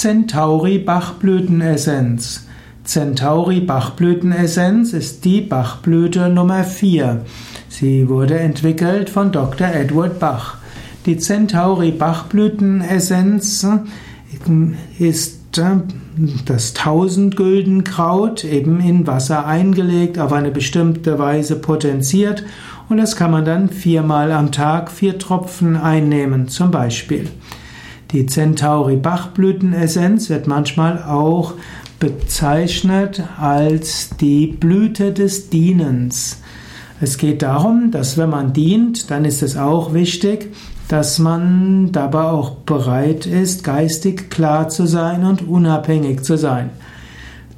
Centauri Bachblütenessenz. Centauri Bachblütenessenz ist die Bachblüte Nummer 4. Sie wurde entwickelt von Dr. Edward Bach. Die Centauri Bachblütenessenz ist äh, das Tausendgüldenkraut eben in Wasser eingelegt, auf eine bestimmte Weise potenziert und das kann man dann viermal am Tag vier Tropfen einnehmen, zum Beispiel. Die Centauri Bachblütenessenz wird manchmal auch bezeichnet als die Blüte des Dienens. Es geht darum, dass wenn man dient, dann ist es auch wichtig, dass man dabei auch bereit ist, geistig klar zu sein und unabhängig zu sein.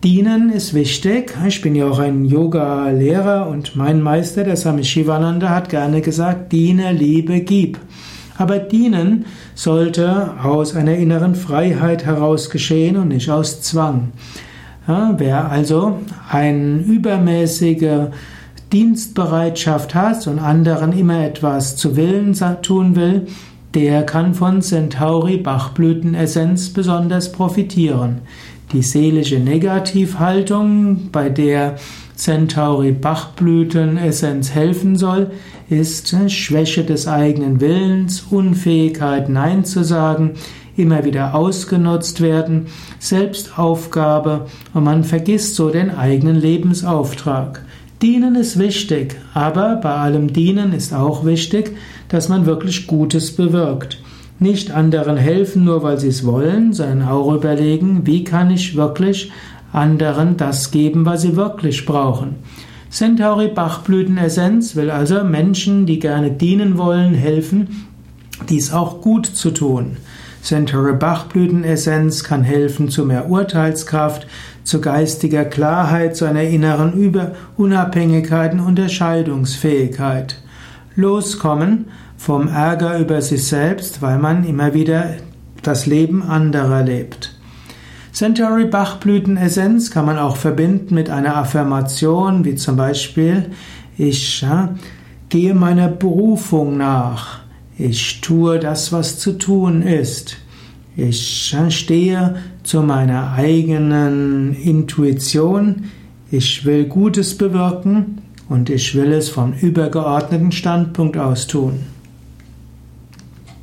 Dienen ist wichtig. Ich bin ja auch ein Yoga-Lehrer und mein Meister, der Swami Shivananda, hat gerne gesagt, diene, liebe, gib. Aber dienen sollte aus einer inneren Freiheit heraus geschehen und nicht aus Zwang. Ja, wer also eine übermäßige Dienstbereitschaft hat und anderen immer etwas zu Willen tun will, der kann von Centauri Bachblütenessenz besonders profitieren. Die seelische Negativhaltung, bei der Centauri Bachblütenessenz helfen soll, ist Schwäche des eigenen Willens, Unfähigkeit Nein zu sagen, immer wieder ausgenutzt werden, Selbstaufgabe und man vergisst so den eigenen Lebensauftrag. Dienen ist wichtig, aber bei allem Dienen ist auch wichtig, dass man wirklich Gutes bewirkt. Nicht anderen helfen nur, weil sie es wollen, sondern auch überlegen, wie kann ich wirklich anderen das geben, was sie wirklich brauchen. Centauri Bachblütenessenz will also Menschen, die gerne dienen wollen, helfen, dies auch gut zu tun. Centauri Bachblütenessenz kann helfen zu mehr Urteilskraft, zu geistiger Klarheit, zu einer inneren Über Unabhängigkeit und Unterscheidungsfähigkeit. Loskommen vom Ärger über sich selbst, weil man immer wieder das Leben anderer lebt. Centauri Bachblütenessenz kann man auch verbinden mit einer Affirmation, wie zum Beispiel, ich ja, gehe meiner Berufung nach. Ich tue das, was zu tun ist. Ich ja, stehe zu meiner eigenen Intuition. Ich will Gutes bewirken und ich will es vom übergeordneten Standpunkt aus tun.